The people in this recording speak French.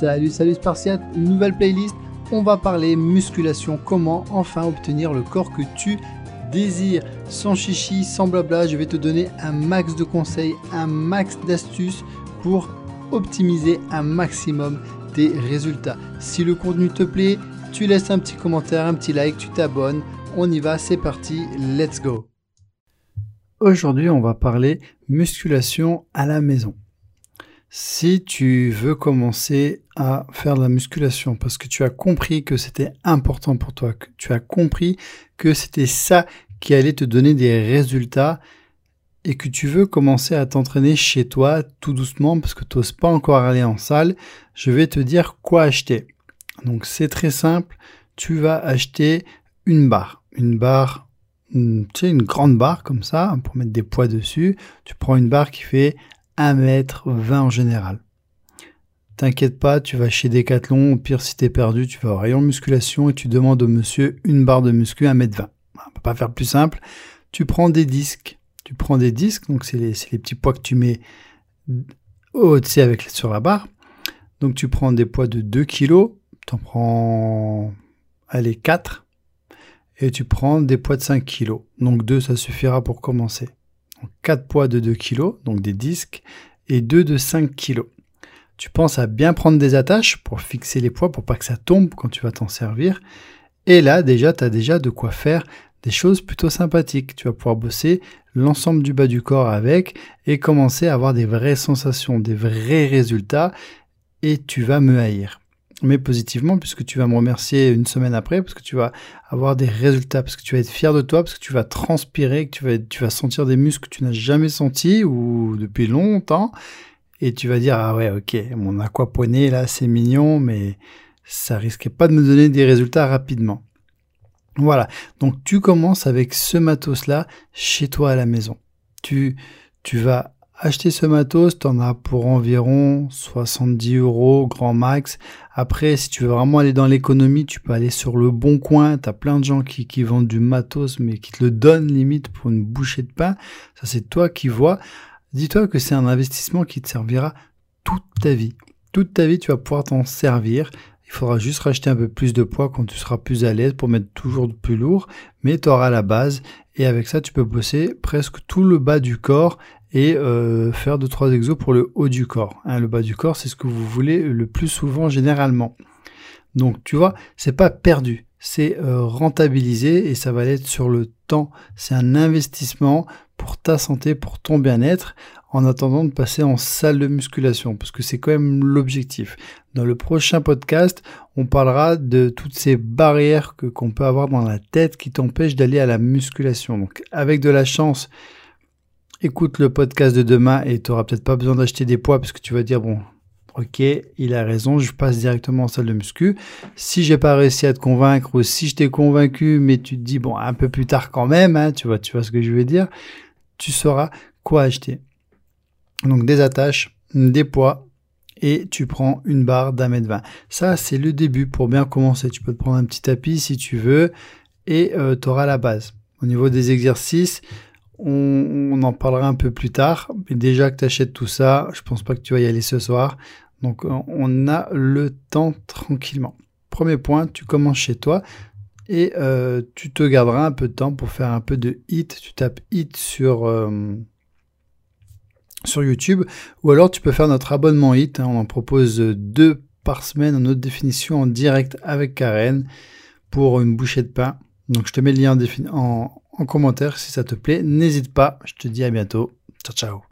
Salut, salut Spartiate, nouvelle playlist. On va parler musculation, comment enfin obtenir le corps que tu désires. Sans chichi, sans blabla, je vais te donner un max de conseils, un max d'astuces pour optimiser un maximum tes résultats. Si le contenu te plaît, tu laisses un petit commentaire, un petit like, tu t'abonnes. On y va, c'est parti, let's go. Aujourd'hui, on va parler musculation à la maison. Si tu veux commencer à faire de la musculation parce que tu as compris que c'était important pour toi, que tu as compris que c'était ça qui allait te donner des résultats et que tu veux commencer à t'entraîner chez toi tout doucement parce que tu n'oses pas encore aller en salle, je vais te dire quoi acheter. Donc c'est très simple, tu vas acheter une barre, une barre, tu sais, une grande barre comme ça pour mettre des poids dessus. Tu prends une barre qui fait 1m20 en général. T'inquiète pas, tu vas chez Decathlon, au pire si t'es perdu, tu vas au rayon musculation et tu demandes au monsieur une barre de muscu 1m20. On peut pas faire plus simple. Tu prends des disques. Tu prends des disques, donc c'est les, petits poids que tu mets au avec sur la barre. Donc tu prends des poids de 2 kg, tu en prends allez 4 et tu prends des poids de 5 kg. Donc 2 ça suffira pour commencer. 4 poids de 2 kg, donc des disques, et 2 de 5 kg. Tu penses à bien prendre des attaches pour fixer les poids, pour pas que ça tombe quand tu vas t'en servir. Et là, déjà, tu as déjà de quoi faire des choses plutôt sympathiques. Tu vas pouvoir bosser l'ensemble du bas du corps avec et commencer à avoir des vraies sensations, des vrais résultats et tu vas me haïr mais positivement, puisque tu vas me remercier une semaine après, parce que tu vas avoir des résultats, parce que tu vas être fier de toi, parce que tu vas transpirer, que tu vas, tu vas sentir des muscles que tu n'as jamais sentis ou depuis longtemps, et tu vas dire ah ouais ok mon aquaponé là c'est mignon, mais ça risquait pas de me donner des résultats rapidement. Voilà, donc tu commences avec ce matos là chez toi à la maison. Tu tu vas acheter ce matos, tu en as pour environ 70 euros grand max. Après, si tu veux vraiment aller dans l'économie, tu peux aller sur le bon coin. Tu as plein de gens qui, qui vendent du matos, mais qui te le donnent limite pour une bouchée de pain. Ça, c'est toi qui vois. Dis-toi que c'est un investissement qui te servira toute ta vie. Toute ta vie, tu vas pouvoir t'en servir. Il faudra juste racheter un peu plus de poids quand tu seras plus à l'aise pour mettre toujours plus lourd, mais tu auras la base et avec ça tu peux bosser presque tout le bas du corps et euh, faire deux trois exos pour le haut du corps. Hein, le bas du corps, c'est ce que vous voulez le plus souvent généralement. Donc tu vois, c'est pas perdu, c'est euh, rentabilisé et ça va être sur le temps. C'est un investissement pour ta santé, pour ton bien-être, en attendant de passer en salle de musculation, parce que c'est quand même l'objectif. Dans le prochain podcast, on parlera de toutes ces barrières que qu'on peut avoir dans la tête qui t'empêchent d'aller à la musculation. Donc avec de la chance, écoute le podcast de demain et tu n'auras peut-être pas besoin d'acheter des poids parce que tu vas dire, bon, ok, il a raison, je passe directement en salle de muscu. Si j'ai pas réussi à te convaincre ou si je t'ai convaincu, mais tu te dis, bon, un peu plus tard quand même, hein, tu vois, tu vois ce que je veux dire, tu sauras quoi acheter. Donc des attaches, des poids, et tu prends une barre d'un mètre vingt. Ça, c'est le début pour bien commencer. Tu peux te prendre un petit tapis si tu veux et euh, tu auras la base. Au niveau des exercices, on, en parlera un peu plus tard. Mais déjà que tu achètes tout ça, je pense pas que tu vas y aller ce soir. Donc on a le temps tranquillement. Premier point, tu commences chez toi et euh, tu te garderas un peu de temps pour faire un peu de hit. Tu tapes hit sur, euh, sur YouTube ou alors tu peux faire notre abonnement hit. Hein. On en propose deux par semaine en haute définition en direct avec Karen pour une bouchée de pain. Donc je te mets le lien en, en commentaire si ça te plaît. N'hésite pas. Je te dis à bientôt. Ciao, ciao.